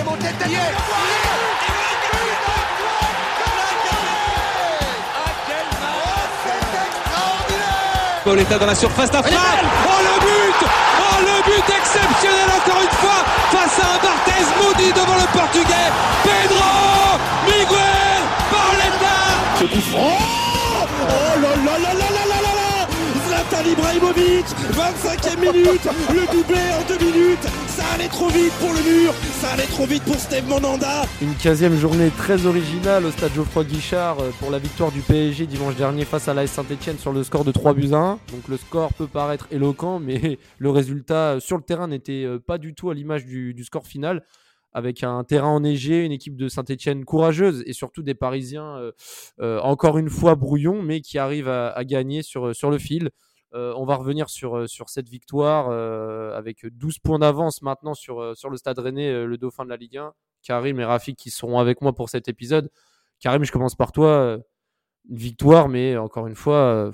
est monté. Pauletta dans la surface d'affaire. Oh le but. Oh le but exceptionnel encore une fois face à un Barthez maudit devant le portugais. Pedro Miguel Pauletta Ce coup franc. Oh là là. Zlatan Ibrahimovic 25e minute Le doublé en deux minutes Ça allait trop vite pour le mur Ça allait trop vite pour Steve Monanda Une 15e journée très originale au stade Geoffroy Guichard euh, pour la victoire du PSG dimanche dernier face à l'AS Saint-Etienne sur le score de 3 buts à 1. Donc le score peut paraître éloquent, mais le résultat euh, sur le terrain n'était euh, pas du tout à l'image du, score final avec un terrain enneigé, une équipe de Saint-Etienne courageuse et surtout des Parisiens encore une fois brouillons, mais qui arrivent à, à gagner sur, sur le fil. Euh, on va revenir sur, euh, sur cette victoire euh, avec 12 points d'avance maintenant sur, sur le stade rennais, le dauphin de la Ligue 1. Karim et Rafik qui seront avec moi pour cet épisode. Karim, je commence par toi. Une victoire, mais encore une fois,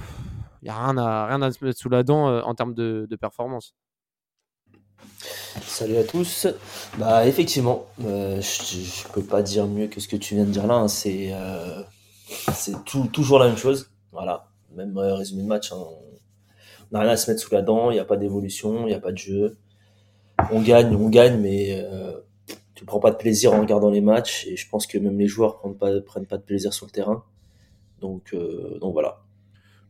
il n'y a rien à, rien à se mettre sous la dent en termes de, de performance. Salut à tous. Bah effectivement, je, je peux pas dire mieux que ce que tu viens de dire là. hein. C'est toujours la même chose. Voilà, même résumé de match. hein. N'a rien à se mettre sous la dent. Il n'y a pas d'évolution, il n'y a pas de jeu. On gagne, on gagne, mais euh, tu prends pas de plaisir en regardant les matchs. Et je pense que même les joueurs prennent pas prennent pas de plaisir sur le terrain. Donc euh, donc voilà.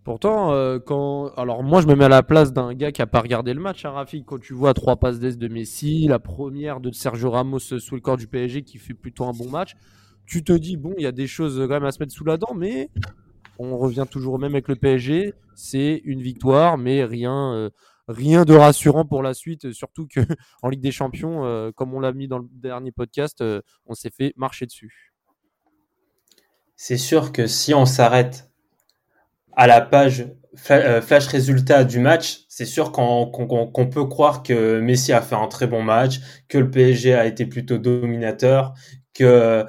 Pourtant, euh, quand. Alors, moi, je me mets à la place d'un gars qui a pas regardé le match, hein, Rafik. Quand tu vois trois passes d'Est de Messi, la première de Sergio Ramos sous le corps du PSG qui fait plutôt un bon match, tu te dis, bon, il y a des choses quand même à se mettre sous la dent, mais on revient toujours même avec le PSG. C'est une victoire, mais rien, euh, rien de rassurant pour la suite. Surtout que en Ligue des Champions, euh, comme on l'a mis dans le dernier podcast, euh, on s'est fait marcher dessus. C'est sûr que si on s'arrête à la page fla- euh, flash résultat du match, c'est sûr qu'on peut croire que Messi a fait un très bon match, que le PSG a été plutôt dominateur, que euh,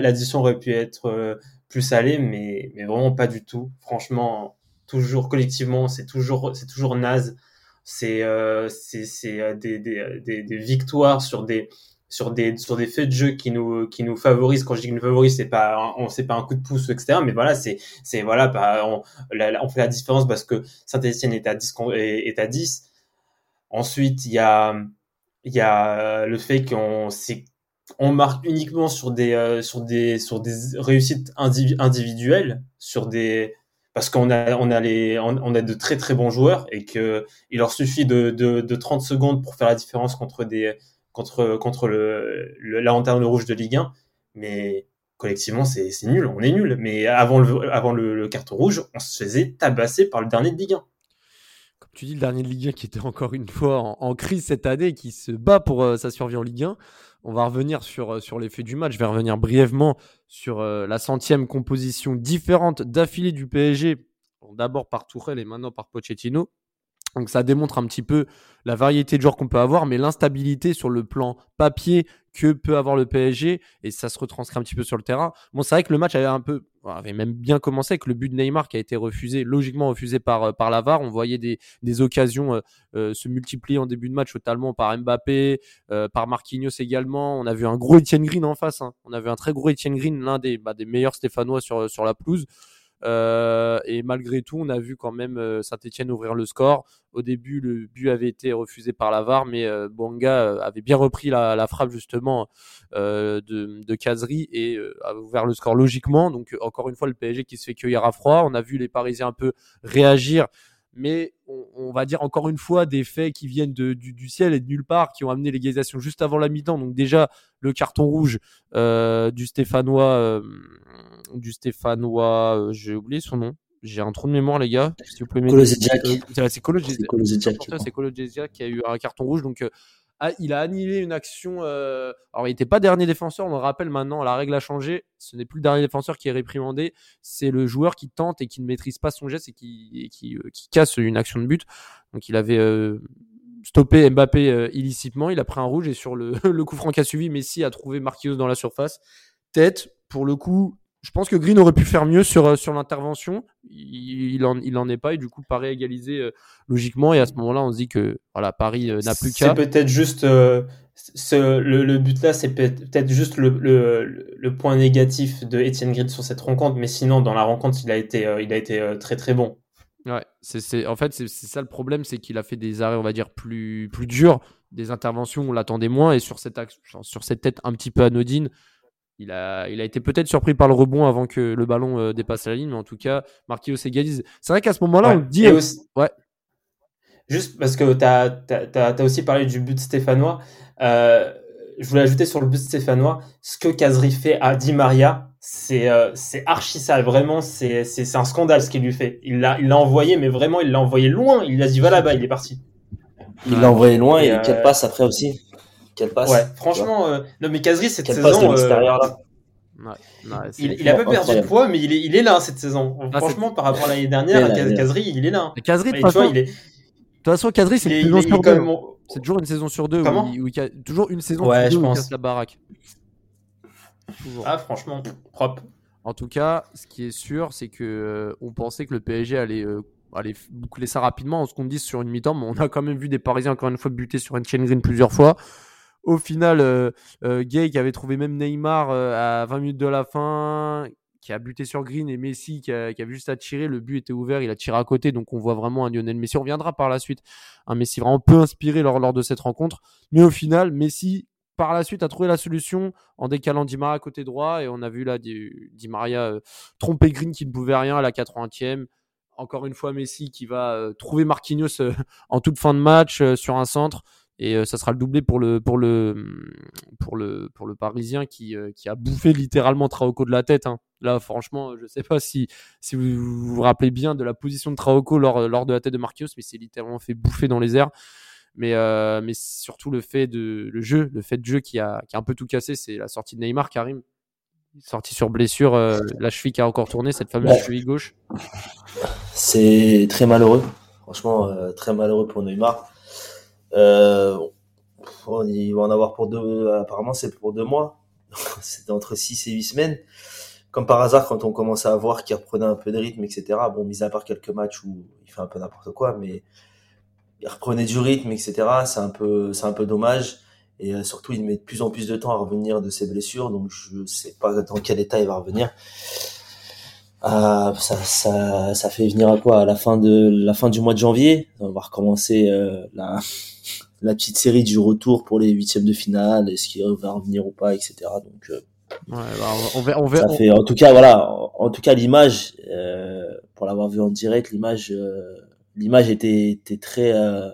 l'addition aurait pu être euh, plus salée, mais mais vraiment pas du tout. Franchement, toujours collectivement, c'est toujours c'est toujours naze. C'est euh, c'est euh, des, des, des, victoires sur des sur des sur des faits de jeu qui nous qui nous favorisent quand je dis qu'ils nous favorisent c'est pas on c'est pas un coup de pouce etc mais voilà c'est c'est voilà bah, on, fait la différence parce que Saint-Etienne est à 10 con- est, est à 10 ensuite il y a il y a le fait qu'on c'est on marque uniquement sur des euh, réussites indivi- individuelles parce qu'on a de très très bons joueurs et que il leur suffit de, de de 30 secondes pour faire la différence contre la lanterne rouge de Ligue 1 mais collectivement c'est nul. On est nul. Mais avant le carton rouge on se faisait tabasser par le dernier de Ligue 1 Comme tu dis, le dernier de Ligue 1 qui était encore une fois en, en crise cette année, qui se bat pour euh, sa survie en Ligue 1. On va revenir sur, euh, faits du match. Je vais revenir brièvement sur euh, la centième composition différente d'affilée du PSG. D'abord par Tourelle et maintenant par Pochettino. Donc ça démontre un petit peu la variété de joueurs qu'on peut avoir, mais l'instabilité sur le plan papier que peut avoir le PSG, et ça se retranscrit un petit peu sur le terrain. Bon, c'est vrai que le match avait un peu, avait même bien commencé avec le but de Neymar qui a été refusé, logiquement refusé par, euh, par Lavar. On voyait des, des occasions euh, euh, se multiplier en début de match, totalement par Mbappé, par Marquinhos également. On a vu un gros Etienne Green en face. hein. On a vu un très gros Etienne Green, l'un des, bah, des meilleurs Stéphanois sur, sur la pelouse. Euh, et malgré tout, on a vu quand même euh, Saint-Etienne ouvrir le score. Au début, le but avait été refusé par Lavar, mais euh, Bonga euh, avait bien repris la, frappe justement euh, de, de et a ouvert le score logiquement. Donc encore une fois, le PSG qui se fait cueillir à froid. On a vu les Parisiens un peu réagir, mais on, on va dire encore une fois des faits qui viennent de, du, du ciel et de nulle part, qui ont amené l'égalisation juste avant la mi-temps. Donc déjà le carton rouge euh, du Stéphanois, euh, du Stéphanois, euh, j'ai oublié son nom. J'ai un trou de mémoire, les gars. Si vous pouvez C'est Kolo C'est qui a eu un carton rouge. Donc, ah, il a annulé une action. euh, Alors, il n'était pas dernier défenseur. On le rappelle maintenant, la règle a changé. Ce n'est plus le dernier défenseur qui est réprimandé. C'est le joueur qui tente et qui ne maîtrise pas son geste et qui, et qui, euh, qui casse une action de but. Donc, il avait euh, stoppé Mbappé euh, illicitement. Il a pris un rouge et sur le, le coup franc qui a suivi, Messi a trouvé Marquinhos dans la surface. Tête, pour le coup, je pense que Green aurait pu faire mieux sur, euh, sur l'intervention. Il, il, en, il en est pas et du coup Paris a égalisé euh, logiquement et à ce moment-là on se dit que voilà Paris euh, n'a plus qu'à. C'est peut-être juste ce, le, le, but là, c'est peut-être juste le, le, le, point négatif de Etienne Green sur cette rencontre, mais sinon dans la rencontre il a été, il a été très très bon. Ouais, c'est en fait c'est ça le problème, c'est qu'il a fait des arrêts on va dire plus plus durs, des interventions on l'attendait moins et sur cette sur cette tête un petit peu anodine il a, il a été peut-être surpris par le rebond avant que le ballon euh, dépasse la ligne, mais en tout cas, Marquinhos égalise. C'est vrai qu'à ce moment-là, on dit. Aussi... Ouais. Juste parce que tu as, as, aussi parlé du but stéphanois. Euh, je voulais ajouter sur le but stéphanois ce que Kazri fait à Di Maria. C'est euh, archi sale, vraiment, c'est un scandale ce qu'il lui fait. Il l'a envoyé, mais vraiment, il l'a envoyé loin. Il a dit va là-bas, il est parti. Il l'a envoyé loin et, et quelle passe après aussi quelle passe. Ouais, franchement, euh, non mais Kazri cette saison. Euh, là. Ouais, il, il, a pas perdu de poids, mais il est, il est là cette saison. Ah, franchement, par rapport à l'année dernière, Kazri, il est là. Kazri, de toute façon, il est. De toute façon, Kazri, c'est une saison sur deux. C'est toujours une saison sur deux. Comment où, il, a toujours une saison ouais, sur deux je pense. la baraque. Toujours. Ah, franchement, propre. En tout cas, ce qui est sûr, c'est que euh, on pensait que le PSG allait euh, boucler ça rapidement. On se compte dit sur une mi-temps, mais on a quand même vu des Parisiens encore une fois buter sur une chain green plusieurs fois. Au final, euh, euh, Gay qui avait trouvé même Neymar euh, à 20 minutes de la fin, qui a buté sur Green et Messi qui, a, avait juste à tirer. Le but était ouvert, il a tiré à côté, donc on voit vraiment un Lionel Messi. On reviendra par la suite. Un Messi vraiment peu inspiré lors, lors de cette rencontre. Mais au final, Messi par la suite a trouvé la solution en décalant Di Maria à côté droit et on a vu là Di, Maria tromper Green qui ne pouvait rien à la 80e. Encore une fois Messi qui va trouver Marquinhos en toute fin de match sur un centre et euh, ça sera le doublé pour le pour le pour le pour le Parisien qui euh, qui a bouffé littéralement Traoko de la tête. Hein. Là, franchement, je sais pas si si vous vous, rappelez bien de la position de Traoko lors lors de la tête de Marquinhos, mais c'est littéralement fait bouffer dans les airs. Mais euh, mais surtout le fait de le jeu, le fait de jeu qui a qui a un peu tout cassé, c'est la sortie de Neymar, Karim. Sorti sur blessure, la cheville qui a encore tourné, cette fameuse cheville gauche. C'est très malheureux, franchement, très malheureux pour Neymar. Euh, il va en avoir pour deux, apparemment c'est pour deux mois. C'était entre six et huit semaines. Comme par hasard, quand on commence à voir qu'il reprenait un peu de rythme, etc. Bon, mis à part quelques matchs où il fait un peu n'importe quoi, mais il reprenait du rythme, etc. C'est un peu, c'est un peu dommage. Et euh, surtout, il met de plus en plus de temps à revenir de ses blessures, donc je sais pas dans quel état il va revenir. Ah, ça, ça, ça fait venir à quoi? À la fin de la fin du mois de janvier, on va recommencer euh, la la petite série du retour pour les huitièmes de finale, est-ce qu'il va revenir ou pas, etc. Donc, euh, ouais, bah, on verra. On verra ça fait, en tout cas, voilà, en, tout cas, l'image, euh, pour l'avoir vu en direct, l'image, euh, l'image était, était très, euh,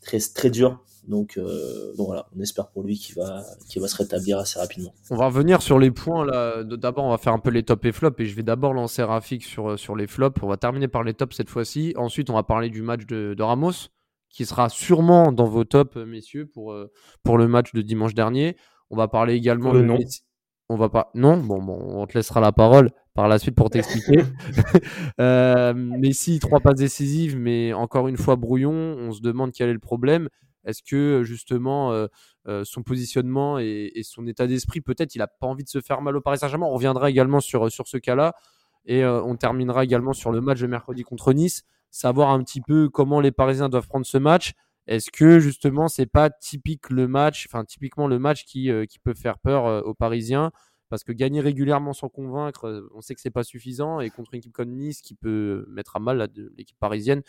très, très dure. Donc, euh, donc voilà, on espère pour lui qu'il va, qu'il va se rétablir assez rapidement. On va revenir sur les points là. D'abord, on va faire un peu les tops et flops et je vais d'abord lancer Rafik sur sur les flops. On va terminer par les tops cette fois-ci. Ensuite, on va parler du match de, de Ramos qui sera sûrement dans vos tops, euh, messieurs, pour, euh, pour le match de dimanche dernier. On va parler également de. Non. On va pas. Non, bon, bon, on te laissera la parole par la suite pour t'expliquer. euh, Messi, trois passes décisives, mais encore une fois brouillon. On se demande quel est le problème. Est-ce que justement son positionnement et, son état d'esprit, peut-être, il a pas envie de se faire mal au Paris Saint-Germain? On reviendra également sur, ce cas-là. Et on terminera également sur le match de mercredi contre Nice savoir un petit peu comment les Parisiens doivent prendre ce match. Est-ce que justement c'est pas typique le match, enfin typiquement le match qui, peut faire peur aux Parisiens? Parce que gagner régulièrement sans convaincre, euh, on sait que c'est pas suffisant et contre une équipe comme Nice qui peut mettre à mal l'équipe parisienne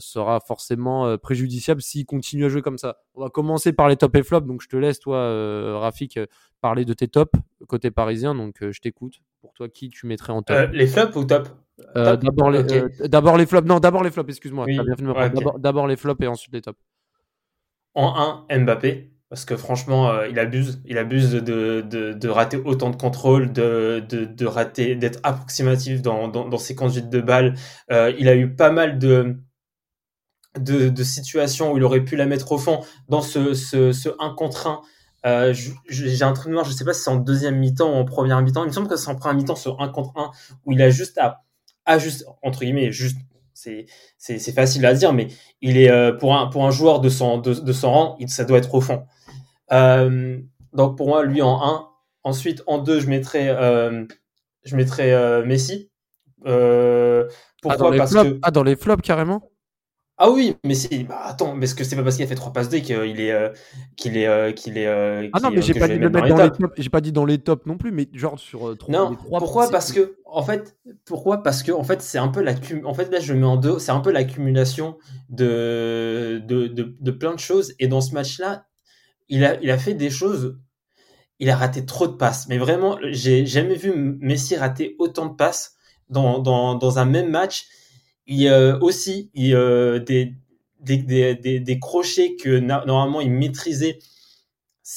sera forcément préjudiciable s'il continue à jouer comme ça. On va commencer par les top et flop, donc je te laisse toi Rafik parler de tes tops côté parisien, donc je t'écoute. Pour toi, qui tu mettrais en top? Les flops ou top? Euh, d'abord les, euh, d'abord les flops. Non, d'abord les flops. Excuse-moi. D'abord les flops et ensuite les tops. En 1, Mbappé, parce que franchement, euh, il abuse. Il abuse de, de, de, rater autant de contrôle, de, de, de rater, d'être approximatif dans, dans, ses conduites de balles. il a eu pas mal de, de, de, situations où il aurait pu la mettre au fond dans ce, ce, ce 1 contre 1. Euh, j'ai un truc noir, je sais pas si c'est en deuxième mi-temps ou en première mi-temps. Il me semble que c'est en première mi-temps sur 1 contre 1 où il a juste à juste, entre guillemets, juste, c'est, facile à dire, mais il est, euh, pour, un, pour un joueur de son, de, de son rang, ça doit être au fond. Euh, donc pour moi, lui en 1. Ensuite, en 2, je mettrais euh, je mettrais Messi. pourquoi ah, dans les Parce flops, que ah, dans les flops carrément ah oui, mais c'est bah, attends, mais est-ce que c'est pas parce qu'il a fait trois passes D qu'il est euh, qu'il est euh, qu'il est euh, Ah non, mais j'ai pas dit le mettre dans les tops, j'ai pas dit dans les tops non plus, mais genre sur trois Non, pourquoi Parce que en fait, pourquoi Parce que en fait, c'est un peu la en fait là je mets en deux, c'est un peu l'accumulation de de, de de plein de choses et dans ce match-là, il a fait des choses il a raté trop de passes, mais vraiment, j'ai jamais vu Messi rater autant de passes dans, dans, un même match il a aussi il, euh, des, des, crochets que normalement il maîtrisait.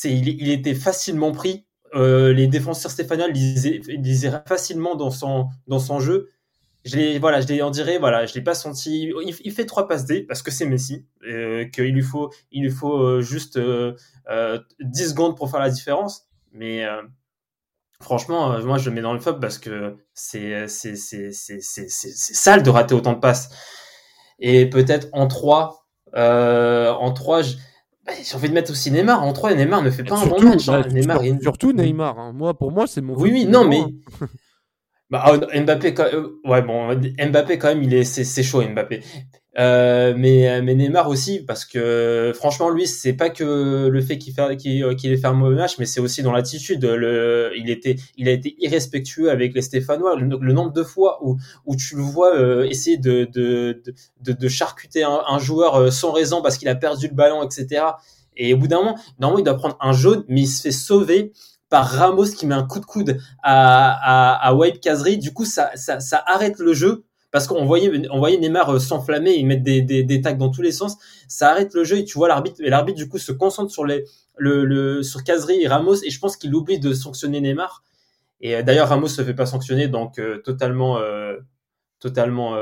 Il, était facilement pris. Euh, les défenseurs stéphanois lisaient, facilement dans son jeu. Je l'ai, voilà, je l'ai, en dirait, voilà, je l'ai pas senti. Il, il, fait trois passes D parce que c'est Messi, euh, qu'il lui faut, il lui faut euh, juste 10 euh, secondes pour faire la différence. Mais franchement, euh, moi je le mets dans le FOB parce que c'est sale de rater autant de passes. Et peut-être en 3, euh, en 3, bah, j'ai envie de mettre aussi Neymar. En 3, Neymar ne fait pas un bon match. Hein. Neymar, surtout Neymar. Hein. Moi, pour moi, c'est mon. Oui, oui, non, mais. bah, oh, Mbappé, euh, ouais, bon, Mbappé quand même, il est, c'est chaud, Mbappé. Euh, mais, mais Neymar aussi, parce que franchement, lui, c'est pas que le fait qu'il fait, qu'il, ait fait un mauvais match, mais c'est aussi dans l'attitude. Le, il était, il a été irrespectueux avec les Stéphanois. Le, nombre de fois où, où tu le vois euh, essayer de, de, de, charcuter un, un, joueur euh, sans raison parce qu'il a perdu le ballon, etc. Et au bout d'un moment, normalement, il doit prendre un jaune, mais il se fait sauver par Ramos qui met un coup de coude à, à, à Kazri. Du coup, ça, ça, ça arrête le jeu parce qu'on voyait, on voyait Neymar euh, s'enflammer et mettre des, des, des tags dans tous les sens. Ça arrête le jeu et tu vois l'arbitre, et l'arbitre du coup se concentre sur les, le, le sur Kazri et Ramos et je pense qu'il oublie de sanctionner Neymar. Et euh, d'ailleurs Ramos se fait pas sanctionner donc euh, totalement, totalement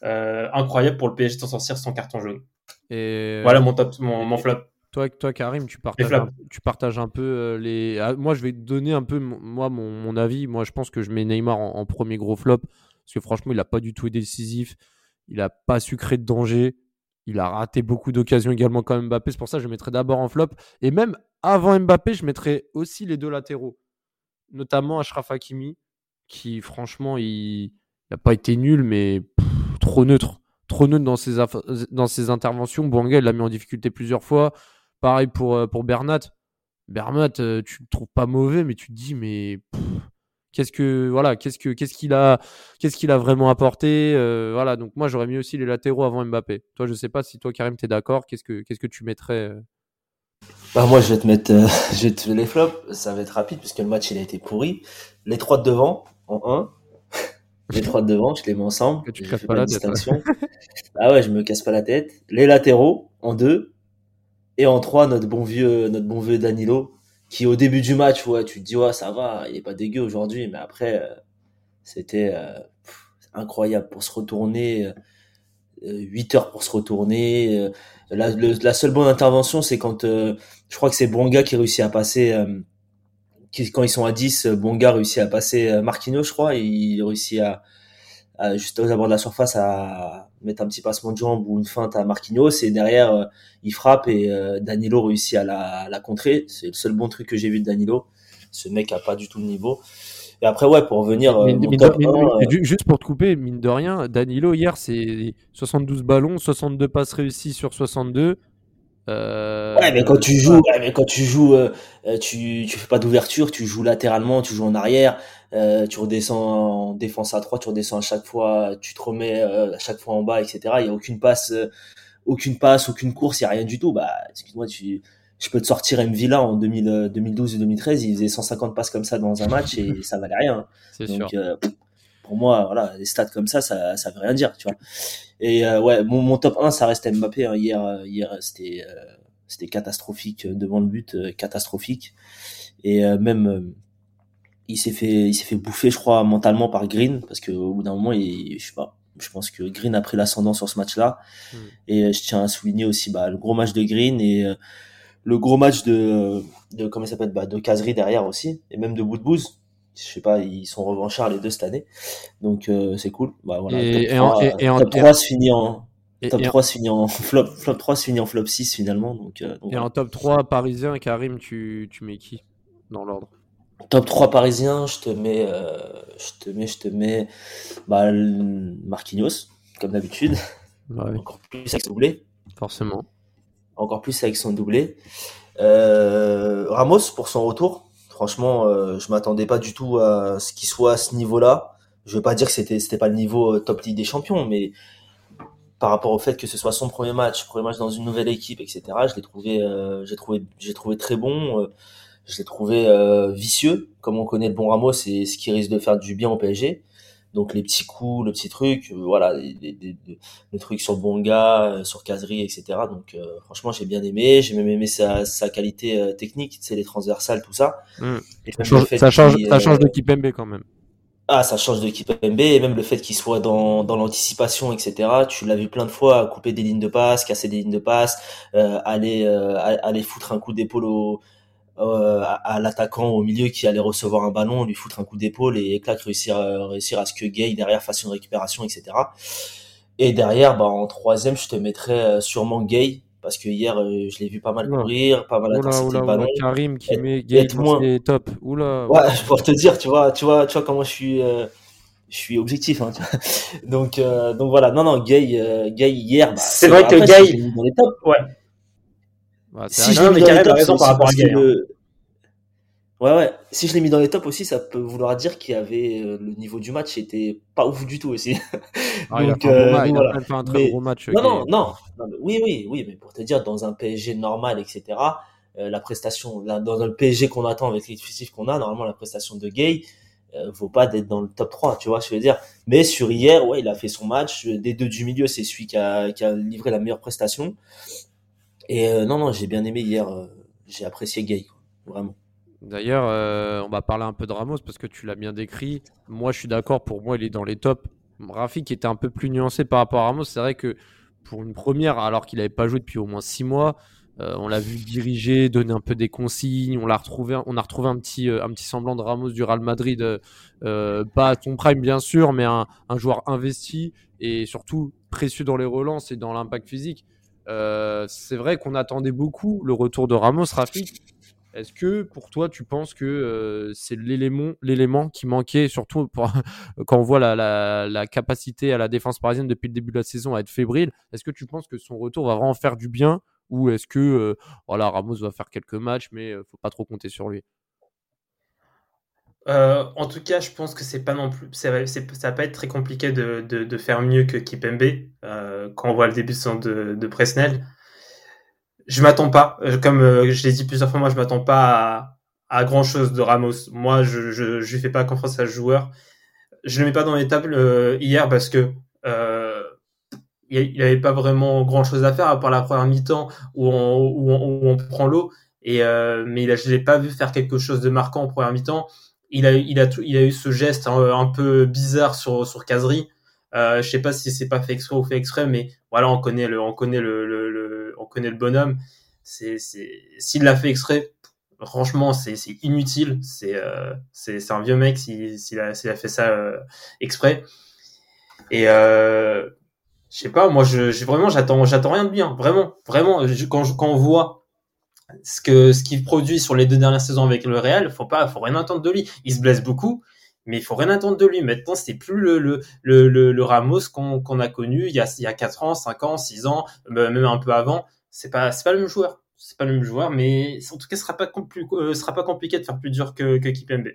incroyable pour le PSG de s'en sortir sans carton jaune. Et voilà mon top, mon, mon flop. Toi, toi, Karim, tu partages, un, tu partages un peu les. Ah, moi, je vais te donner un peu moi mon, mon, avis. Moi, je pense que je mets Neymar en premier gros flop parce que franchement, il n'a pas du tout été décisif. Il n'a pas su créer de danger. Il a raté beaucoup d'occasions également quand Mbappé. C'est pour ça que je mettrais d'abord en flop. Et même avant Mbappé, je mettrais aussi les deux latéraux. Notamment Ashraf Hakimi, qui franchement, il n'a pas été nul, mais trop neutre. Trop neutre dans ses, dans ses interventions. Bouanga, il l'a mis en difficulté plusieurs fois. Pareil pour, euh, pour Bernat. Bernat, euh, tu le trouves pas mauvais, mais tu te dis, mais Qu'est-ce que voilà, qu'est-ce que qu'est-ce qu'il a qu'est-ce qu'il a vraiment apporté euh, voilà, donc moi j'aurais mis aussi les latéraux avant Mbappé. Toi, je sais pas si toi Karim tu es d'accord, qu'est-ce que qu'est-ce que tu mettrais bah, moi je vais te mettre euh, je vais te les flops, ça va être rapide puisque le match il a été pourri. Les trois de devant en 1. les trois de devant, je les mets ensemble. Tu te pas la distinction. ah ouais, je me casse pas la tête. Les latéraux en 2 et en 3 notre bon vieux notre bon vieux Danilo qui au début du match, ouais, tu te dis, ouais, ça va, il est pas dégueu aujourd'hui, mais après, euh, c'était euh, incroyable pour se retourner, 8 euh, heures pour se retourner. La, la, seule bonne intervention, c'est quand, je crois que c'est Bonga qui réussit à passer, quand ils sont à 10, Bonga réussit à passer Marquinhos, je crois, et il réussit à, juste aux abords de la surface à mettre un petit passement de jambe ou une feinte à Marquinhos et derrière euh, il frappe et euh, Danilo réussit à la, la contrer. C'est le seul bon truc que j'ai vu de Danilo. Ce mec a pas du tout le niveau. Et après ouais pour revenir euh, juste pour te couper mine de rien Danilo hier c'est 72 ballons 62 passes réussies sur 62 euh... Ouais, mais quand tu joues, ouais, mais quand tu joues, euh, tu, tu fais pas d'ouverture, tu joues latéralement, tu joues en arrière, euh, tu redescends en défense à 3, tu redescends à chaque fois, tu te remets euh, à chaque fois en bas, etc. Il y a aucune passe, euh, aucune passe, aucune course, il y a rien du tout. Bah, excuse-moi, tu, je peux te sortir M Villa en 2000, 2012 et 2013, il faisait 150 passes comme ça dans un match et ça valait rien. Donc, sûr. pour moi, voilà, les stats comme ça, ça, ça veut rien dire, tu vois. Et ouais, mon, mon, top 1, ça reste Mbappé. Hein. Hier, hier, c'était, c'était catastrophique devant le but, catastrophique. Et même il s'est fait il s'est fait bouffer je crois mentalement par Green parce que au bout d'un moment il je sais pas je pense que Green a pris l'ascendant sur ce match-là hmm. et euh, je tiens à souligner aussi bah, le gros match de Green et euh, le gros match de de comment s'appelle bah, de Kazri derrière aussi et même de Boudbouz je sais pas ils sont revanchards les deux cette année donc euh, c'est cool bah voilà et, top 3, et, en, top 3 se finit en top 3 se finit en flop flop 3 se finit en flop 6 finalement donc, et en top 3 parisien Karim tu tu mets qui dans l'ordre? Top 3 parisien, je te mets, euh, je te mets, je te mets bah, Marquinhos, comme d'habitude. Encore plus avec son doublé. Forcément. Encore plus avec son doublé. Euh, Ramos pour son retour. Franchement, euh, je m'attendais pas du tout à ce qu'il soit à ce niveau-là. Je veux pas dire que c'était c'était pas le niveau euh, top Ligue des Champions, mais par rapport au fait que ce soit son premier match, premier match dans une nouvelle équipe, etc. Je l'ai trouvé, euh, j'ai trouvé, j'ai trouvé très bon. Euh, je l'ai trouvé euh, vicieux, comme on connaît le bon Ramos, c'est ce qui risque de faire du bien au PSG. Donc les petits coups, le petit truc, voilà, le truc sur Bonga, sur Casery, etc. Donc franchement, j'ai bien aimé. J'ai même aimé sa, sa qualité technique, c'est les transversales, tout ça. Mmh. ça, change, ça, change, ça change de Kipembe quand même. Ah, ça change d'équipe MB et même le fait qu'il soit dans, dans l'anticipation, etc. Tu l'as vu plein de fois couper des lignes de passe, casser des lignes de passe, euh, aller euh, aller foutre un coup d'épaule au, euh, à, l'attaquant au milieu qui allait recevoir un ballon, lui foutre un coup d'épaule et clac réussir réussir à ce que Gay derrière fasse une récupération, etc. Et derrière, bah en troisième, je te mettrais sûrement Gay parce que hier euh, je l'ai vu pas mal courir, pas mal intercepter le ballon. Karim qui met Gay moins... top. Oula. Ouais, pour te dire, tu vois, tu vois, tu vois comment je suis euh, je suis objectif hein, donc euh, donc voilà non non Gay Gay hier bah, c'est vrai que Gay si dans les tops ouais bah, si je l'ai mis dans les tops raison par rapport à Gay. Ouais, ouais. Si je l'ai mis dans les tops aussi, ça peut vouloir dire qu'il y avait euh, le niveau du match était pas ouf du tout aussi. Ah, donc, il a, euh, bon voilà. fait un très gros match. Non, non, non, non oui, oui, oui, mais pour te dire, dans un PSG normal, etc., euh, la prestation, dans le PSG qu'on attend avec l'effectif qu'on a, normalement, la prestation de Gay, euh, vaut pas d'être dans le top 3, tu vois, je veux dire. Mais sur hier, ouais, il a fait son match. Des deux du milieu, c'est celui qui a, qui a livré la meilleure prestation. Et non, non, j'ai bien aimé hier. j'ai apprécié Gay, vraiment. D'ailleurs, euh, on va parler un peu de Ramos parce que tu l'as bien décrit. Moi, je suis d'accord. Pour moi, il est dans les tops. Rafik était un peu plus nuancé par rapport à Ramos. C'est vrai que pour une première, alors qu'il n'avait pas joué depuis au moins six mois, euh, on l'a vu diriger, donner un peu des consignes. On l'a retrouvé, a retrouvé un petit, euh, un petit semblant de Ramos du Real Madrid, pas à son prime bien sûr, mais un, joueur investi et surtout précieux dans les relances et dans l'impact physique. c'est vrai qu'on attendait beaucoup le retour de Ramos, Rafik. Est-ce que pour toi, tu penses que c'est l'élément, qui manquait, surtout quand on voit la, capacité à la défense parisienne depuis le début de la saison à être fébrile Est-ce que tu penses que son retour va vraiment faire du bien ou est-ce que voilà, Ramos va faire quelques matchs, mais il faut pas trop compter sur lui? En tout cas, je pense que c'est pas non plus, va pas être très compliqué de, faire mieux que Kipembe quand on voit le début de, de Presnel je m'attends pas, euh, comme euh, je l'ai dit plusieurs fois, moi je m'attends pas à, à, grand chose de Ramos. Moi, je, je, je lui fais pas confiance à ce joueur. Je le mets pas dans les tables euh, hier parce que euh, il avait pas vraiment grand chose à faire à part la première mi-temps où on, où on, où on prend l'eau. Et mais il a, je l'ai pas vu faire quelque chose de marquant en première mi-temps. Il a, il a, il a eu ce geste un, peu bizarre sur sur Casery. Euh, je sais pas si c'est pas fait exprès ou fait exprès, mais voilà, on connaît le, on connaît le, le, le on connaît le bonhomme. C'est, s'il l'a fait exprès, franchement, c'est, inutile. C'est, euh, c'est, un vieux mec s'il, s'il a, a fait ça euh, exprès. Et euh, je sais pas, moi, je, je vraiment, j'attends, j'attends rien de bien. Vraiment, vraiment, quand, quand on voit ce que ce qu'il produit sur les deux dernières saisons avec le Real, faut pas, faut rien attendre de lui. Il se blesse beaucoup, mais il faut rien attendre de lui. Maintenant, c'est plus le, le, le, le, Ramos qu'on qu'on a connu il y a, il y a 4 ans, 5 ans, 6 ans, même un peu avant. C'est pas, pas le même joueur. C'est pas le même joueur, mais en tout cas, ce sera pas, euh, sera pas compliqué de faire plus dur que, que Kipembe.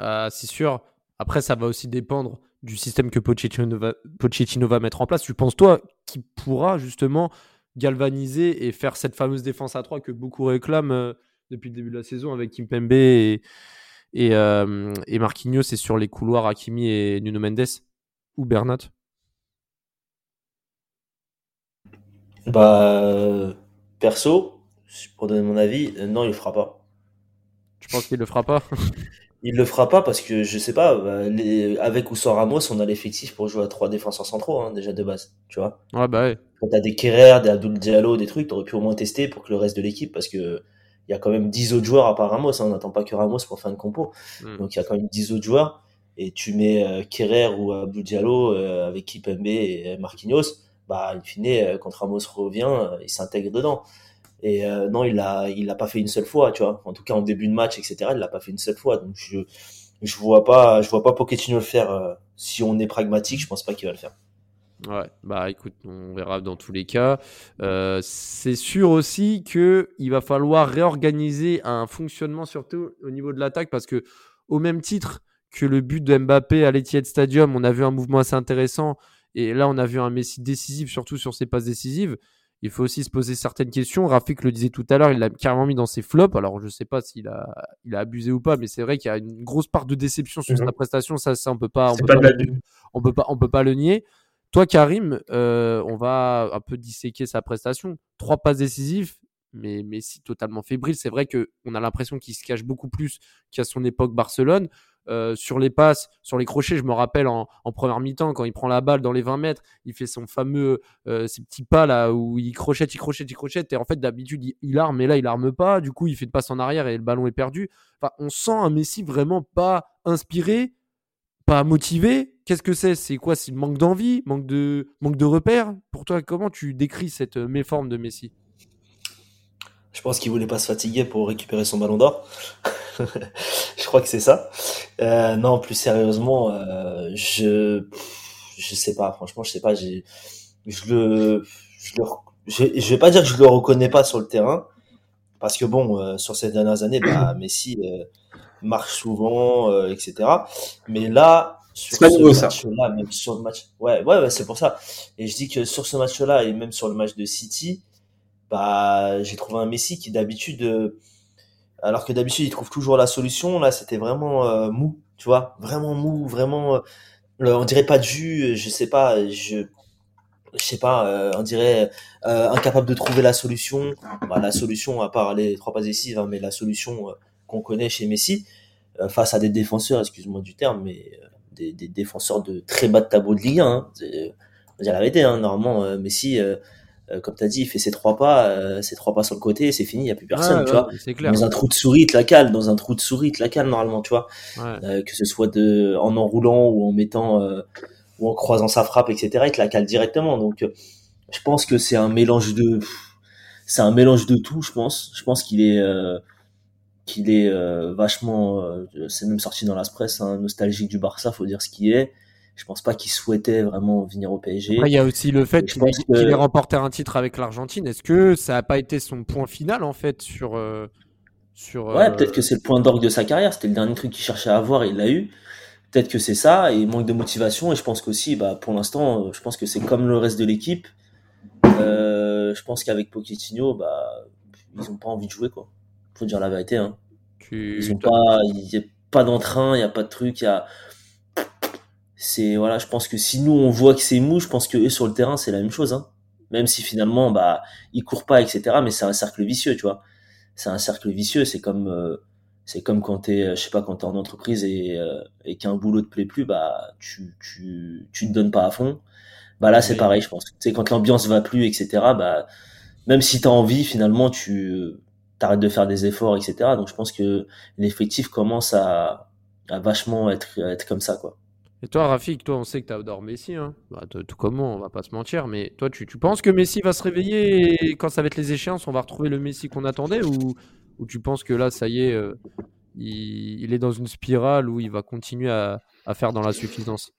Euh, c'est sûr. Après, ça va aussi dépendre du système que Pochettino va, Pochettino va mettre en place. Tu penses, toi, qui pourra justement galvaniser et faire cette fameuse défense à 3 que beaucoup réclament euh, depuis le début de la saison avec Kimpembe et, et, euh, et Marquinhos, c'est sur les couloirs Hakimi et Nuno Mendes ou Bernat? Bah, perso, pour donner mon avis, euh, non, il le fera pas. Tu penses qu'il le fera pas? Il le fera pas parce que je sais pas, bah, avec ou sans Ramos, on a l'effectif pour jouer à trois défenseurs centraux hein, déjà de base, tu vois. Ouais bah ouais. Quand t'as des Kerrer, des Abdul Diallo, des trucs, t'aurais pu au moins tester pour que le reste de l'équipe, parce que il y a quand même 10 autres joueurs à part Ramos. Hein, on n'attend pas que Ramos pour faire une compo. Hmm. Donc il y a quand même 10 autres joueurs. Et tu mets euh, Kerrer ou Abdou Diallo euh, avec Kipembe et Marquinhos. Bah, in fine, euh, quand Ramos revient, il s'intègre dedans. Et euh, non, il l'a, il l'a pas fait une seule fois, tu vois. En tout cas, en début de match, etc. Il l'a pas fait une seule fois. Donc je, je vois pas, je vois pas Pochettino le faire. euh, si on est pragmatique, je pense pas qu'il va le faire. Ouais, bah écoute, on verra dans tous les cas. Euh, c'est sûr aussi que il va falloir réorganiser un fonctionnement surtout au niveau de l'attaque parce que au même titre que le but de Mbappé à l'Etihad Stadium, on a vu un mouvement assez intéressant et là on a vu un Messi décisif surtout sur ses passes décisives. Il faut aussi se poser certaines questions. Rafik le disait tout à l'heure, il l'a carrément mis dans ses flops. Alors je sais pas s'il a, il a abusé ou pas, mais c'est vrai qu'il y a une grosse part de déception sur Mhm. sa prestation. Ça, ça on peut pas, on peut pas pas de le- l'abus. on peut pas, on peut pas le nier. Toi, Karim, euh, on va un peu disséquer sa prestation. Trois passes décisives, mais Messi totalement fébrile. C'est vrai que on a l'impression qu'il se cache beaucoup plus qu'à son époque Barcelone. Euh, sur les passes, sur les crochets, je me rappelle en, première mi-temps quand il prend la balle dans les 20 mètres, il fait son fameux euh, ces petits pas là où il crochette, il crochette, il crochette et en fait d'habitude il, arme mais là il arme pas. Du coup il fait une passe en arrière et le ballon est perdu. Enfin, on sent un Messi vraiment pas inspiré, pas motivé. Qu'est-ce que c'est? C'est quoi? C'est manque d'envie, manque de manque de repères? Pour toi, comment tu décris cette euh, méforme de Messi? Je pense qu'il voulait pas se fatiguer pour récupérer son ballon d'or. je crois que c'est ça. Euh, non, plus sérieusement, euh, je je sais pas. Franchement, je sais pas. Je le je vais pas dire que je le reconnais pas sur le terrain parce que bon, sur ces dernières années, bah, Messi marche souvent, etc. Mais là, sur C'est pas ce nouveau, ça. match-là, même sur le match, ouais, ouais, ouais, c'est pour ça. Et je dis que sur ce match-là et même sur le match de City, bah, j'ai trouvé un Messi qui d'habitude, euh, alors que d'habitude il trouve toujours la solution, là c'était vraiment euh, mou, tu vois, vraiment mou, vraiment, euh, on dirait pas de jus, je sais pas, je, je sais pas, euh, on dirait euh, incapable de trouver la solution. Bah, la solution, à part les trois passes décisives, hein, mais la solution euh, qu'on connaît chez Messi, euh, face à des défenseurs, excuse-moi du terme, mais euh, des, des défenseurs de très bas de tableau de Ligue 1. Hein, on va dire la vérité, hein, normalement, euh, Messi, euh, euh, comme tu as dit, il fait ses trois pas, euh, ses trois pas sur le côté, c'est fini, il n'y a plus personne, tu ouais, vois. Clair. Dans un trou de souris, il te la cale, dans un trou de souris, il te la cale normalement, tu vois. Ouais. Euh, que ce soit de, en enroulant ou en mettant, ou en croisant sa frappe, etc., il te la cale directement. Donc, je pense que c'est un mélange de, c'est un mélange de tout, je pense. Je pense qu'il est, qu'il est euh, vachement, euh, c'est même sorti dans la presse, hein, nostalgique du Barça, faut dire ce qui est. Je pense pas qu'il souhaitait vraiment venir au PSG. Après, il y a aussi le fait qu'il pense ait, remporté un titre avec l'Argentine. Est-ce que ça n'a pas été son point final en fait sur euh, sur Ouais, euh, peut-être que c'est le point d'orgue de sa carrière. C'était le dernier truc qu'il cherchait à avoir et il l'a eu. Peut-être que c'est ça et il manque de motivation. Et je pense qu'aussi, bah, pour l'instant, je pense que c'est comme le reste de l'équipe. Euh, je pense qu'avec Pochettino, bah, ils ont pas envie de jouer, quoi. Faut dire la vérité, hein. Tu- Ils ont pas, il y a pas d'entrain, il y a pas de truc, il y a, c'est, voilà, je pense que si nous on voit que c'est mou, je pense que eux sur le terrain c'est la même chose, hein. Même si finalement, bah, ils courent pas, etc. Mais c'est un cercle vicieux, tu vois. C'est un cercle vicieux, c'est comme, euh, c'est comme quand t'es, euh, je sais pas, quand t'es en entreprise et, euh, et qu'un boulot te plaît plus, bah, tu, tu, tu te donnes pas à fond. Bah là, c'est pareil, je pense. Tu sais, quand l'ambiance va plus, etc., bah, même si t'as envie, finalement, tu, t'arrêtes de faire des efforts, etc. Donc, je pense que l'effectif commence à, à vachement être, à être comme ça, quoi. Et toi, Rafik, toi, on sait que tu adores Messi. Hein. Bah, tout comme moi, on va pas se mentir. Mais toi, tu, tu penses que Messi va se réveiller et quand ça va être les échéances, on va retrouver le Messi qu'on attendait ou, ou tu penses que là, ça y est, euh, il, il est dans une spirale où il va continuer à, à faire dans la suffisance?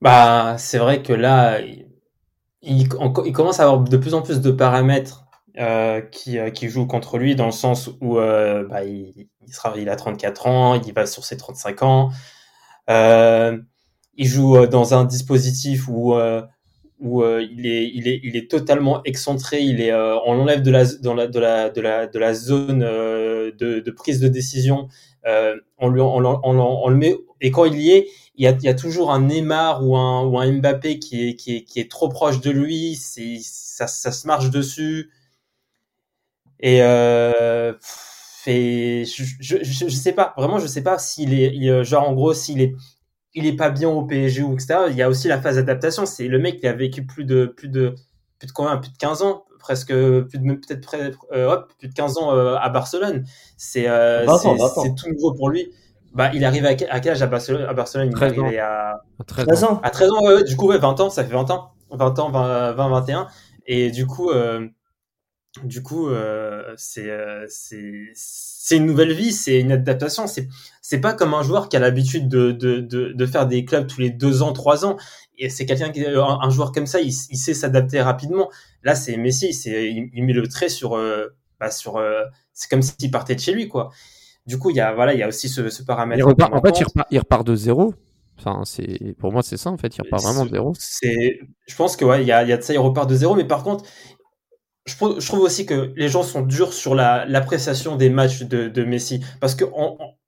Bah, c'est vrai que là, il, il, on- il commence à avoir de plus en plus de paramètres euh, qui, euh, qui jouent contre lui, dans le sens où euh, bah, il, il, sera, il a 34 ans, il va sur ses 35 ans. Euh, il joue euh, dans un dispositif où, euh, où il, est, il, est, il est totalement excentré, il est, on l'enlève de la, de, la, de, la, de la zone de, de prise de décision, on, lui, on, on, on, le met, et quand il y est, il y a, il y a toujours un Neymar ou un, ou un Mbappé qui est, qui est, qui est trop proche de lui, ça, ça se marche dessus. Et, euh, et je, je, je, je sais pas, vraiment, je sais pas s'il est, il, genre, en gros, s'il est, il est pas bien au PSG ou etc. Il y a aussi la phase d'adaptation. C'est le mec qui a vécu plus de, plus de, plus de combien, plus de 15 ans, presque, plus de, peut-être près, euh, hop, plus de 15 ans euh, à Barcelone. C'est, euh, c'est tout nouveau pour lui. Bah, il arrive à, quel âge à Barcelone, à Barcelone? Il 13 ans. à, à 13, 13 ans. À 13 ans, ouais, ouais, du coup, ouais, 20 ans, ça fait 20 ans. 20 ans, 20, 20 21. Et du coup, euh, du coup, euh, c'est euh, c'est c'est une nouvelle vie, c'est une adaptation. C'est c'est pas comme un joueur qui a l'habitude de, de, de, de, faire des clubs tous les deux ans, trois ans. Et c'est quelqu'un qui un, un, joueur comme ça, il, il sait s'adapter rapidement. Là, c'est Messi, c'est il, il, met le trait sur euh, bah, sur euh, c'est comme s'il partait de chez lui quoi. Du coup, il y a voilà, il y a aussi ce, ce paramètre. Il repart, en fait, il repart, il repart de zéro. Enfin, c'est pour moi c'est ça en fait, il repart vraiment de zéro. C'est, je pense que ouais, il y a, il y a de ça, il repart de zéro, mais par contre, je, je trouve aussi que les gens sont durs sur la, l'appréciation des matchs de, de Messi. Parce que, en, en,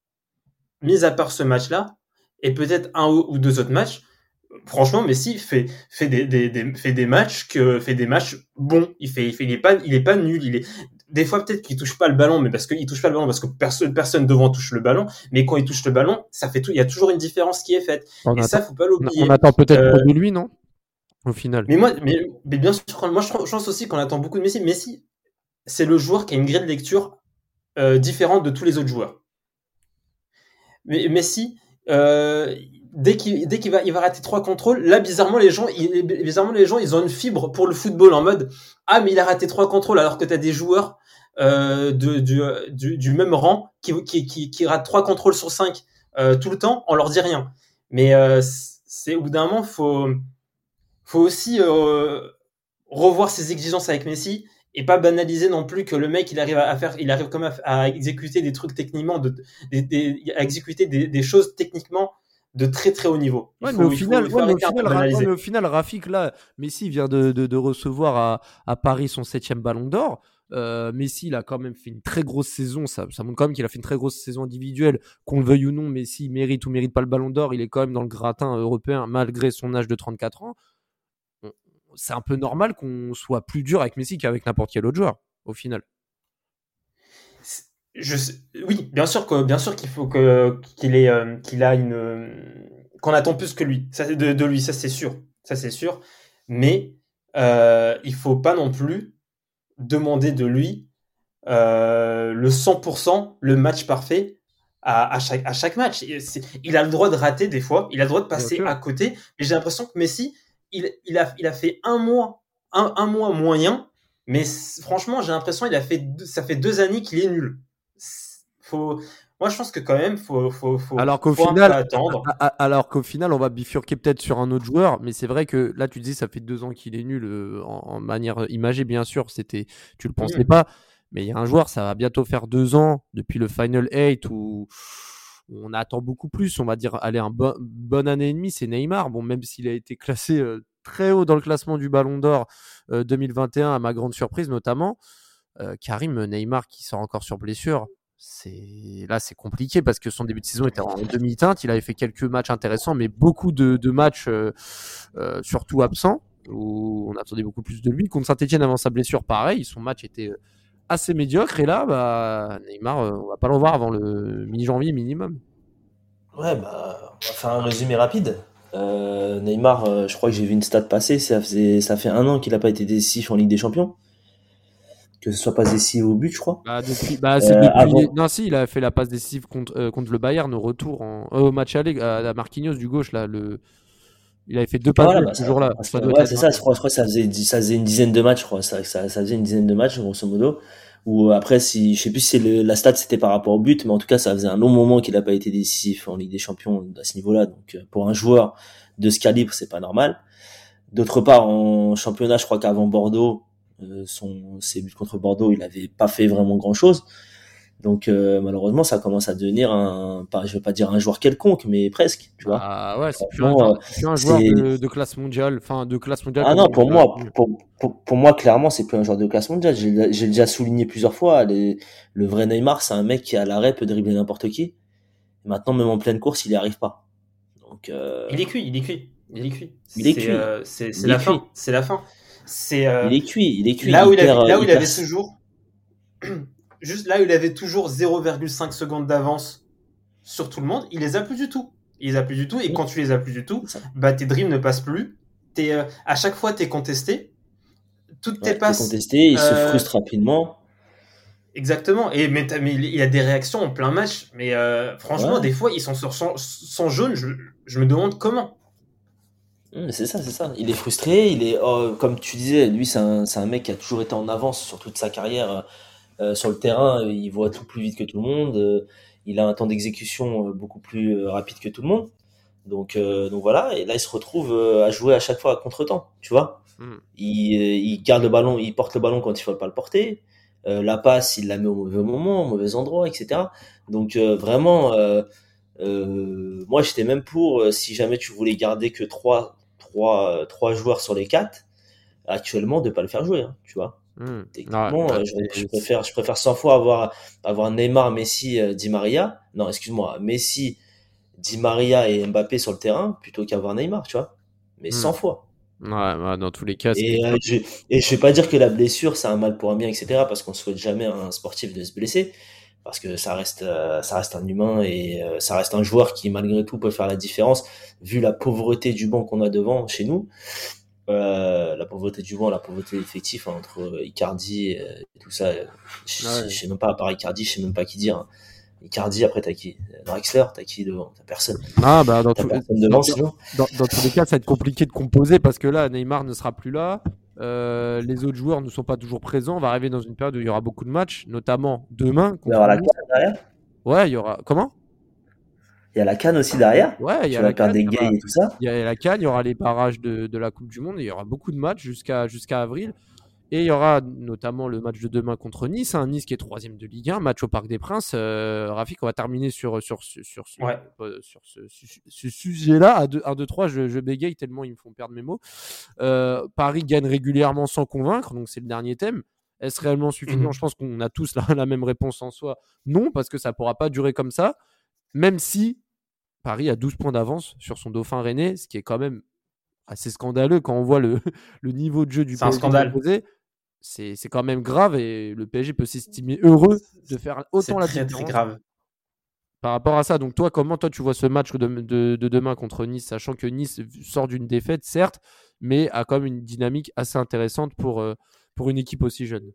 mis à part ce match-là, et peut-être un ou deux autres matchs, franchement, Messi fait, fait, des, des, des, fait des matchs que, fait des matchs bons. Il fait, il fait, il est pas, il est pas nul. Il est, des fois, peut-être qu'il touche pas le ballon, mais parce qu'il touche pas le ballon, parce que personne, personne devant touche le ballon. Mais quand il touche le ballon, ça fait tout, il y a toujours une différence qui est faite. On et attend, ça, faut pas l'oublier. On attend peut-être euh, de lui, non? Au final. Mais moi, mais, mais bien sûr, moi, je pense aussi qu'on attend beaucoup de Messi. Messi, c'est le joueur qui a une grille de lecture euh, différente de tous les autres joueurs. Mais Messi, euh, dès qu'il va il va rater trois contrôles, là bizarrement les gens bizarrement les gens ils ont une fibre pour le football en mode ah mais il a raté trois contrôles alors que tu as des joueurs euh, de, du, du, même rang qui, qui, qui, qui ratent trois contrôles sur cinq tout le temps, on leur dit rien. Mais c'est au bout d'un moment faut faut aussi euh, revoir ses exigences avec Messi et pas banaliser non plus que le mec il arrive à faire il arrive même à, à exécuter des trucs techniquement de, à exécuter des, des, choses techniquement de très très haut niveau. Ouais, faut, mais, au final, ouais, mais, au final, ouais, mais au final, Rafik là, Messi vient de, de, de recevoir à, à, Paris son septième Ballon d'Or. Euh, Messi, il a quand même fait une très grosse saison. Ça, ça montre quand même qu'il a fait une très grosse saison individuelle. Qu'on le veuille ou non, Messi mérite ou mérite pas le Ballon d'Or. Il est quand même dans le gratin européen malgré son âge de 34 ans c'est un peu normal qu'on soit plus dur avec Messi qu'avec n'importe quel autre joueur, au final. Je sais, oui, bien sûr que bien sûr qu'il faut que qu'il ait euh, qu'il a une euh, qu'on attend plus que lui. Ça de, de lui, ça c'est sûr, ça c'est sûr. Mais euh, il faut pas non plus demander de lui euh, le 100%, le match parfait à, à, chaque à chaque match. Il a le droit de rater des fois, il a le droit de passer à côté. Mais j'ai l'impression que Messi il, il, a, il a fait un mois, un, un mois moyen, mais franchement, j'ai l'impression il a fait ça fait deux années qu'il est nul. Faut, moi, je pense que quand même, faut, faut, faut alors qu'au final, attendre. alors qu'au final, on va bifurquer peut-être sur un autre joueur, mais c'est vrai que là, tu dis, ça fait deux ans qu'il est nul euh, en, en, manière imagée, bien sûr. C'était, tu le pensais mmh. pas, mais il y a un joueur, ça va bientôt faire deux ans depuis le Final 8 où on attend beaucoup plus, on va dire, aller un bon, bonne année et demie, c'est Neymar. Bon, même s'il a été classé euh, très haut dans le classement du Ballon d'Or euh, 2021, à ma grande surprise notamment, euh, Karim Neymar qui sort encore sur blessure. Là, c'est compliqué parce que son début de saison était en demi-teinte. Il avait fait quelques matchs intéressants, mais beaucoup de, de matchs euh, surtout absents où on attendait beaucoup plus de lui. Contre Saint-Etienne avant sa blessure, pareil, son match était assez médiocre. Et là, bah, Neymar, euh, on va pas le voir avant le mi-janvier minimum. Ouais, bah, on va faire un résumé rapide. Euh, Neymar, euh, je crois que j'ai vu une stat passer, ça, faisait, ça fait un an qu'il n'a pas été décisif en Ligue des Champions. Que ce soit pas décisif au but, je crois. Bah, depuis, bah, c'est depuis... Avant... Non, si, il a fait la passe décisive contre, contre le Bayern au retour, en... au match aller, à, Marquinhos du gauche, là, le... Il avait fait deux passes voilà, bah, toujours là. Ça, ouais, c'est ça, je crois, je crois que ça faisait, ça faisait une dizaine de matchs, je crois. Ça, ça, ça faisait une dizaine de matchs, grosso modo. Ou après, si, je sais plus si le, la stat c'était par rapport au but, mais en tout cas, ça faisait un long moment qu'il n'a pas été décisif en Ligue des Champions à ce niveau-là. Donc, pour un joueur de ce calibre, c'est pas normal. D'autre part, en championnat, je crois qu'avant Bordeaux, euh, son, ses buts contre Bordeaux, il avait pas fait vraiment grand-chose. Donc euh, malheureusement, ça commence à devenir un, pas, je vais pas dire un joueur quelconque, mais presque, tu vois. Ah ouais, c'est plus, un, plus un joueur de, de, classe mondiale, enfin de classe mondiale. Ah non, pour moi, pour, pour, pour, moi clairement, c'est plus un joueur de classe mondiale. J'ai déjà souligné plusieurs fois, les, le vrai Neymar, c'est un mec qui à l'arrêt peut dribbler n'importe qui. Et maintenant, même en pleine course, il n'y arrive pas. Donc euh... il est cuit, il est cuit, il est cuit. Il est cuit. Euh, c'est la, fin, c'est la fin. C'est. Il est cuit, il est cuit. Là où il, avait, là où il, il avait toujours juste là il avait toujours 0,5 secondes d'avance sur tout le monde, il les a plus du tout. Il les a plus du tout. Et quand tu les as plus du tout, bah tes dreams ne passent plus. Es, euh, à chaque fois, t'es contesté. Toutes tes passes. contesté, il euh... se frustre rapidement. Exactement. Et mais, mais, il y a des réactions en plein match. Mais euh, franchement, ouais. des fois, ils sont sur son jaune. Je, je, me demande comment. Mmh, c'est ça, c'est ça. Il est frustré. Il est, oh, comme tu disais, lui, c'est un, un, mec qui a toujours été en avance sur toute sa carrière euh, sur le terrain. Il voit tout plus vite que tout le monde. Euh, il a un temps d'exécution beaucoup plus rapide que tout le monde. Donc, donc voilà. Et là, il se retrouve à jouer à chaque fois à contre-temps. Tu vois. Mmh. Il, il, garde le ballon, il porte le ballon quand il faut pas le porter. la passe, il la met au mauvais moment, au mauvais endroit, etc. Donc vraiment, moi j'étais même pour si jamais tu voulais garder que trois trois, trois joueurs sur les quatre, actuellement, de pas le faire jouer, hein, tu vois. Mmh. Techniquement, euh, je, préfère, je préfère 100 fois avoir, avoir Neymar, Messi, euh, Di Maria. Non, excuse-moi, Messi, Di Maria et Mbappé sur le terrain plutôt qu'avoir Neymar, tu vois. Mais 100 mmh. fois. Ouais, dans tous les cas. Et, euh, je, et je vais pas dire que la blessure, c'est un mal pour un bien, etc. Parce qu'on souhaite jamais un sportif de se blesser parce que ça reste euh, ça reste un humain et euh, ça reste un joueur qui malgré tout peut faire la différence vu la pauvreté du banc qu'on a devant chez nous euh, la pauvreté du banc la pauvreté effective hein, entre Icardi et, tout ça je, sais même pas à part Icardi je sais même pas qui dire hein. Icardi après t'as qui? Drexler t'as qui devant? T'as personne ah bah dans, devant, dans, dans, tous les cas ça va être compliqué de composer parce que là Neymar ne sera plus là euh, les autres joueurs ne sont pas toujours présents. On va arriver dans une période où il y aura beaucoup de matchs, notamment demain. Il y aura la derrière? Ouais, il y aura. Comment? Il y a la canne aussi derrière Ouais, il y a la canne. des et tout ça. Il y a la canne, il y aura les barrages de, de la Coupe du Monde. il y aura beaucoup de matchs jusqu'à jusqu'à avril. Et il y aura notamment le match de demain contre Nice, hein, Nice qui est troisième de Ligue 1, match au Parc des Princes. Euh, Rafik, on va terminer sur, sur, sur, sur, euh, sur ce, sujet-là. À 2-3, je, je, bégaye tellement ils me font perdre mes mots. Euh, Paris gagne régulièrement sans convaincre, donc c'est le dernier thème. Est-ce réellement suffisant? Mhm. Je pense qu'on a tous la, la, même réponse en soi. Non, parce que ça ne pourra pas durer comme ça, même si Paris a 12 points d'avance sur son dauphin René, ce qui est quand même assez scandaleux quand on voit le, le niveau de jeu du PSG. C'est un scandale c'est quand même grave et le PSG peut s'estimer heureux de faire autant la très, différence. Très grave. Par rapport à ça, donc toi, comment toi tu vois ce match de, de, demain contre Nice, sachant que Nice sort d'une défaite, certes, mais a quand même une dynamique assez intéressante pour, euh, pour une équipe aussi jeune?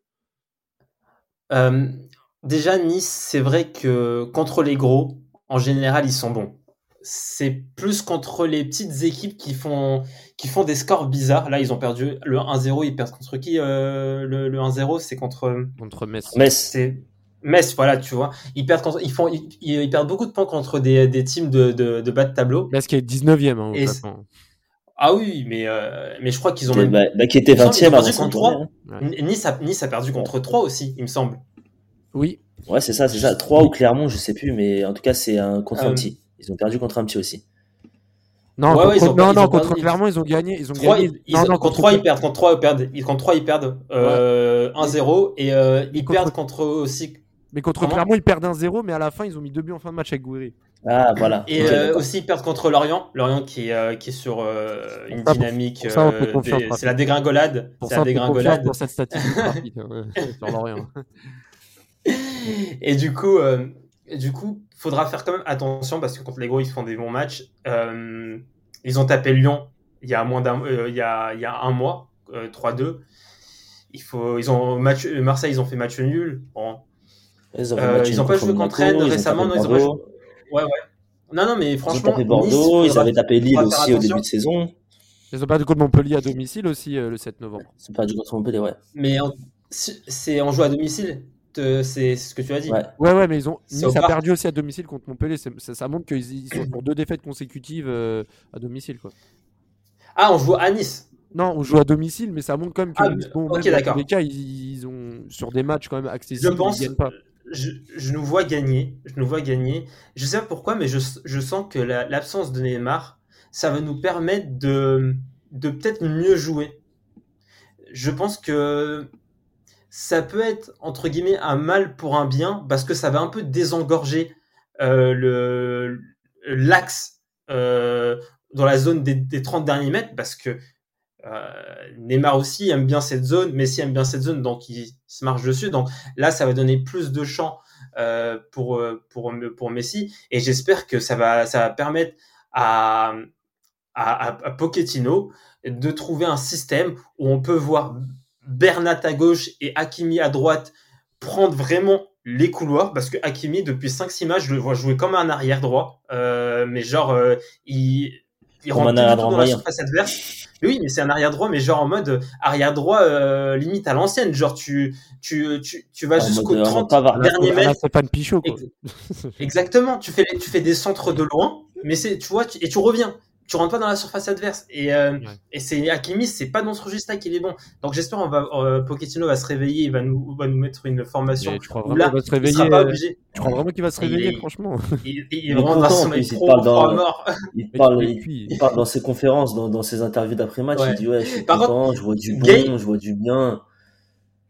Euh, Déjà, Nice, c'est vrai que contre les gros, en général, ils sont bons c'est plus contre les petites équipes qui font, qui font des scores bizarres. Là, ils ont perdu le 1-0. Ils perdent contre qui euh, le, 1-0 C'est contre. Contre Metz. Metz. Metz, voilà, tu vois. Ils perdent, contre, ils, font, ils, perdent beaucoup de points contre des, des teams de, de, bas de tableau. Metz qui est 19ème. Hein, ah oui, mais, euh, mais je crois qu'ils ont. Même... Bah, bah, qui était 20ème perdu contre 3. Nice, a, nice a perdu contre 3 aussi, il me semble. Oui. Ouais, c'est ça, c'est ça. 3 ou Clermont, je sais plus, mais en tout cas, c'est un contre un petit. Ils ont perdu contre un petit aussi. Non, contre, non, non, contre Clermont, ils ont gagné. Ils ont gagné. non, contre 3, ils perdent. Contre 3, ils perdent. Contre 3, ils perdent euh, 1-0. Et euh, ils perdent contre aussi. Mais contre Clermont, ils perdent 1-0, mais à la fin, ils ont mis deux buts en fin de match avec Gouiri. Ah, voilà. Et euh, aussi, ils perdent contre Lorient. Lorient qui, euh, qui est sur euh, une dynamique. c'est la dégringolade. C'est la dégringolade. Pour cette statistique sur Lorient. Et du coup, du coup, faudra faire quand même attention parce que contre les gros, ils font des bons matchs. Euh, ils ont tapé Lyon il y a moins d'un, euh, il, y a, il y a un mois, 3-2. Euh, il faut, ils ont match, Marseille, ils ont fait match nul. Bon. Ils ont, pas joué contre Rennes récemment. Non, ils ont pas joué... Ouais, ouais. Non, non, mais franchement. Ils ont tapé Bordeaux, ils avaient tapé Lille aussi au début de saison. Ils ont pas du contre Montpellier à domicile aussi le 7 novembre. C'est pas du contre Montpellier, ouais. Mais c'est en joue à domicile c'est ce que tu as dit. Ouais, ouais, mais ils ont nice a perdu aussi à domicile contre Montpellier. Ça, ça, montre qu'ils sont pour deux défaites consécutives euh, à domicile. Quoi. Ah, on joue à Nice Non, on joue à domicile, mais ça montre quand même que ah, bon, ok, d'accord. les cas, ils, ont sur des matchs quand même accessibles. Je pense. pas. Je, je, nous vois gagner. Je nous vois gagner. Je sais pas pourquoi, mais je, je sens que l'absence de Neymar, ça va nous permettre de, de peut-être mieux jouer. Je pense que ça peut être entre guillemets un mal pour un bien parce que ça va un peu désengorger euh, l'axe euh, dans la zone des, des, 30 derniers mètres parce que euh, Neymar aussi aime bien cette zone, Messi aime bien cette zone, donc il, se marche dessus. Donc là, ça va donner plus de champ pour, pour, pour Messi et j'espère que ça va, ça va permettre à, à, à Pochettino de trouver un système où on peut voir Bernat à gauche et Hakimi à droite prendre vraiment les couloirs parce que Hakimi depuis 5-6 matchs je le vois jouer comme un arrière droit euh, mais genre euh, il il rentre tout dans la surface adverse. Mais oui, mais c'est un arrière droit, mais genre en mode arrière droit euh, limite à l'ancienne. Genre tu tu tu, tu vas jusqu'au 30 dernier mètre. C'est pas une pichot quoi. Exactement. Tu fais tu fais des centres de loin, mais c'est tu vois et tu reviens tu rentres pas dans la surface adverse. Et, euh, et c'est Hakimi, c'est pas dans ce registre-là qu'il est bon. Donc j'espère on va euh, Pochettino va se réveiller, il va nous va nous mettre une formation. tu crois vraiment qu'il va se réveiller sera pas obligé. Tu crois vraiment qu'il va se réveiller, franchement Il, il, il, rentre dans son il parle dans, mort. Il parle, il, parle dans ses conférences, dans, dans ses interviews d'après-match, il dit ouais, je suis content, je vois du bon, je vois du bien.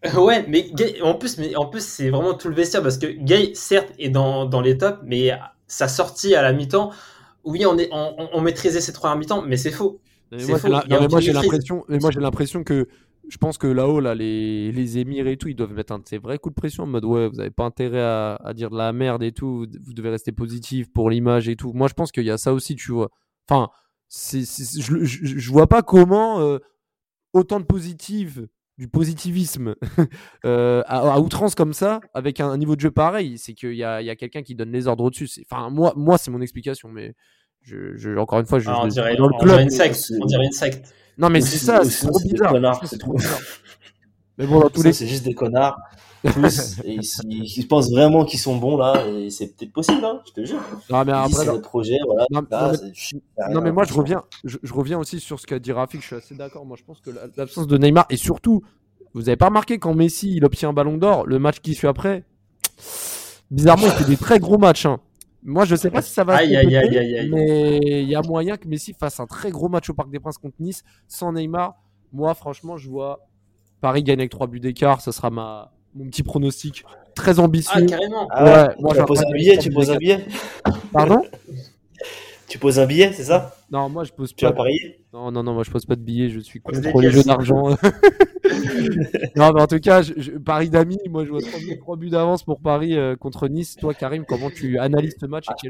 Ouais, mais Gay, en plus, mais en plus, c'est vraiment tout le vestiaire parce que Gay, certes, est dans, dans les tops, mais sa sortie à la mi-temps, oui, on, est, on, maîtrisait ces trois mi-temps, mais c'est faux. moi, j'ai l'impression, moi j'ai l'impression que je pense que là-haut, là, les, les émirs et tout, ils doivent mettre un de ces vrais coups de pression en mode ouais, vous n'avez pas intérêt à, dire de la merde et tout, vous devez rester positif pour l'image et tout. Moi, je pense qu'il y a ça aussi, tu vois. Enfin, c'est, je, je, vois pas comment euh, autant de positif, du positivisme euh, à, outrance comme ça, avec un, niveau de jeu pareil, c'est qu'il y a, y a quelqu'un qui donne les ordres au-dessus. Enfin, moi, moi c'est mon explication, mais je, encore une fois, je, ah, on, dirait, dans le club, une secte. On dirait une secte. Non, mais c'est ça, c'est trop bizarre. C'est trop bizarre. mais bon, dans tous les... c'est juste des connards. Tous, et ils, pensent vraiment qu'ils sont bons là, et c'est peut-être possible, hein, je te jure. Non, mais après, c'est projet, voilà. Non, mais, moi, je reviens, je, reviens aussi sur ce qu'a dit Rafik. Je suis assez d'accord. Moi, je pense que l'absence de Neymar et surtout, vous avez pas remarqué quand Messi il obtient un ballon d'or, le match qui suit après, bizarrement, il fait des très gros matchs. Hein. Moi, je sais pas si ça va aïe, aïe, aïe, mais il y a moyen que Messi fasse un très gros match au Parc des Princes contre Nice sans Neymar. Moi, franchement, je vois Paris gagner avec 3 buts d'écart. Ce sera ma, mon petit pronostic. Très ambitieux. Ah, carrément. Ah ouais, moi, tu poses un billet, tu poses un billet. Pardon? Tu poses un billet, c'est ça Non, moi je pose tu pas. Tu vas parier Non, non, non, moi je pose pas de billet, je suis contre les jeux d'argent. non, mais en tout cas, je, Paris d'amis, moi je vois 3 buts, d'avance pour Paris euh, contre Nice. Toi, Karim, comment tu analyses ce match ah, et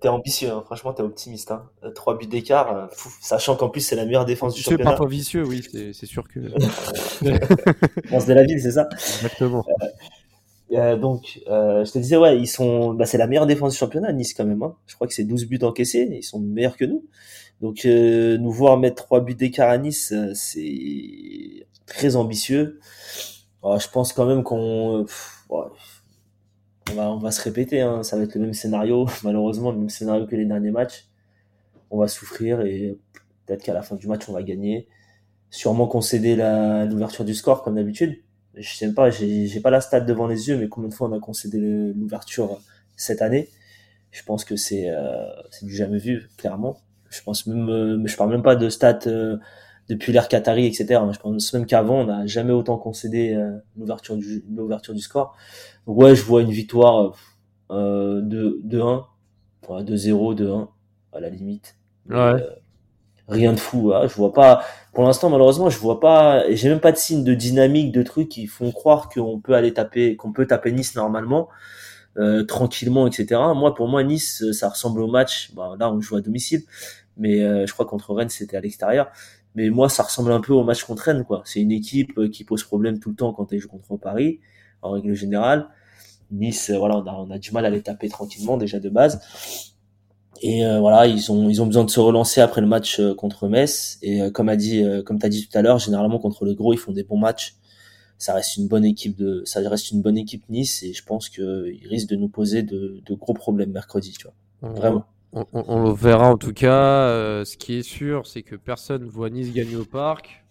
T'es euh, ambitieux, hein. franchement, t'es optimiste. Hein. 3 euh, buts d'écart, sachant qu'en plus c'est la meilleure défense du championnat. Parfois vicieux, oui, c'est sûr que. France de la ville, c'est ça Exactement. Euh, donc, euh, je te disais, ouais, ils sont, bah, c'est la meilleure défense du championnat, Nice quand même. Hein. Je crois que c'est 12 buts encaissés, ils sont meilleurs que nous. Donc, euh, nous voir mettre 3 buts d'écart à Nice, c'est très ambitieux. je pense quand même qu'on, on va, on va se répéter. Hein. Ça va être le même scénario, malheureusement, le même scénario que les derniers matchs. On va souffrir et peut-être qu'à la fin du match, on va gagner. Sûrement concéder l'ouverture du score comme d'habitude je sais pas, j'ai pas la stat devant les yeux, mais combien de fois on a concédé l'ouverture cette année? Je pense que c'est euh, du jamais vu, clairement. Je pense même, euh, je parle même pas de stats euh, depuis l'ère Qatari, etc. Je pense même qu'avant, on n'a jamais autant concédé euh, l'ouverture du l'ouverture du score. Donc ouais, je vois une victoire euh, de 2-1, 2-0, 2-1 à la limite. Ouais rien de fou. Hein. Je vois pas, pour l'instant, malheureusement, je vois pas, j'ai même pas de signe de dynamique, de trucs qui font croire qu'on peut aller taper, qu'on peut taper Nice normalement, euh, tranquillement, etc. Moi, pour moi, Nice, ça ressemble au match. Bah, là, on joue à domicile, mais euh, je crois contre Rennes, c'était à l'extérieur. Mais moi, ça ressemble un peu au match contre Rennes, quoi. C'est une équipe euh, qui pose problème tout le temps quand elle joue contre Paris, en règle générale. Nice, voilà, on a, on a du mal à les taper tranquillement déjà de base. Et euh, voilà, ils ont ils ont besoin de se relancer après le match euh, contre Metz. Et euh, comme a dit, comme t'as dit tout à l'heure, généralement contre le gros, ils font des bons matchs. Ça reste une bonne équipe de, ça reste une bonne équipe Nice. Et je pense qu'ils risquent de nous poser de, de, gros problèmes mercredi, tu vois. Vraiment. On, on, on, le verra en tout cas. ce qui est sûr, c'est que personne voit Nice gagner au parc.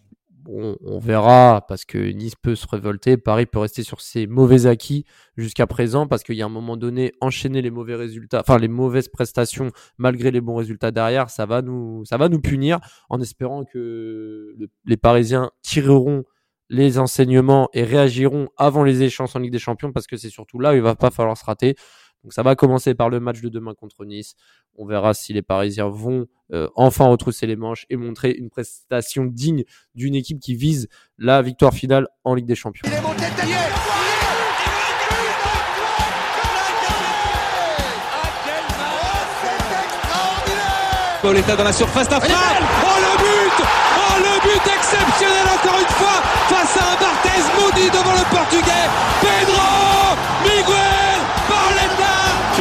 Bon, on verra parce que Nice peut se révolter, Paris peut rester sur ses mauvais acquis jusqu'à présent parce qu'il y a un moment donné enchaîner les mauvais résultats, enfin les mauvaises prestations malgré les bons résultats derrière, ça va nous, ça va nous punir en espérant que les Parisiens tireront les enseignements et réagiront avant les échanges en Ligue des Champions parce que c'est surtout là où il va pas falloir se rater. Donc ça va commencer par le match de demain contre Nice. On verra si les Parisiens vont euh, enfin retrousser les manches et montrer une prestation digne d'une équipe qui vise la victoire finale en Ligue des Champions. Pauletta dans la surface d'affaire. Oh le but Oh le but exceptionnel encore une fois face à un Barthez maudit devant le portugais. Pedro Miguel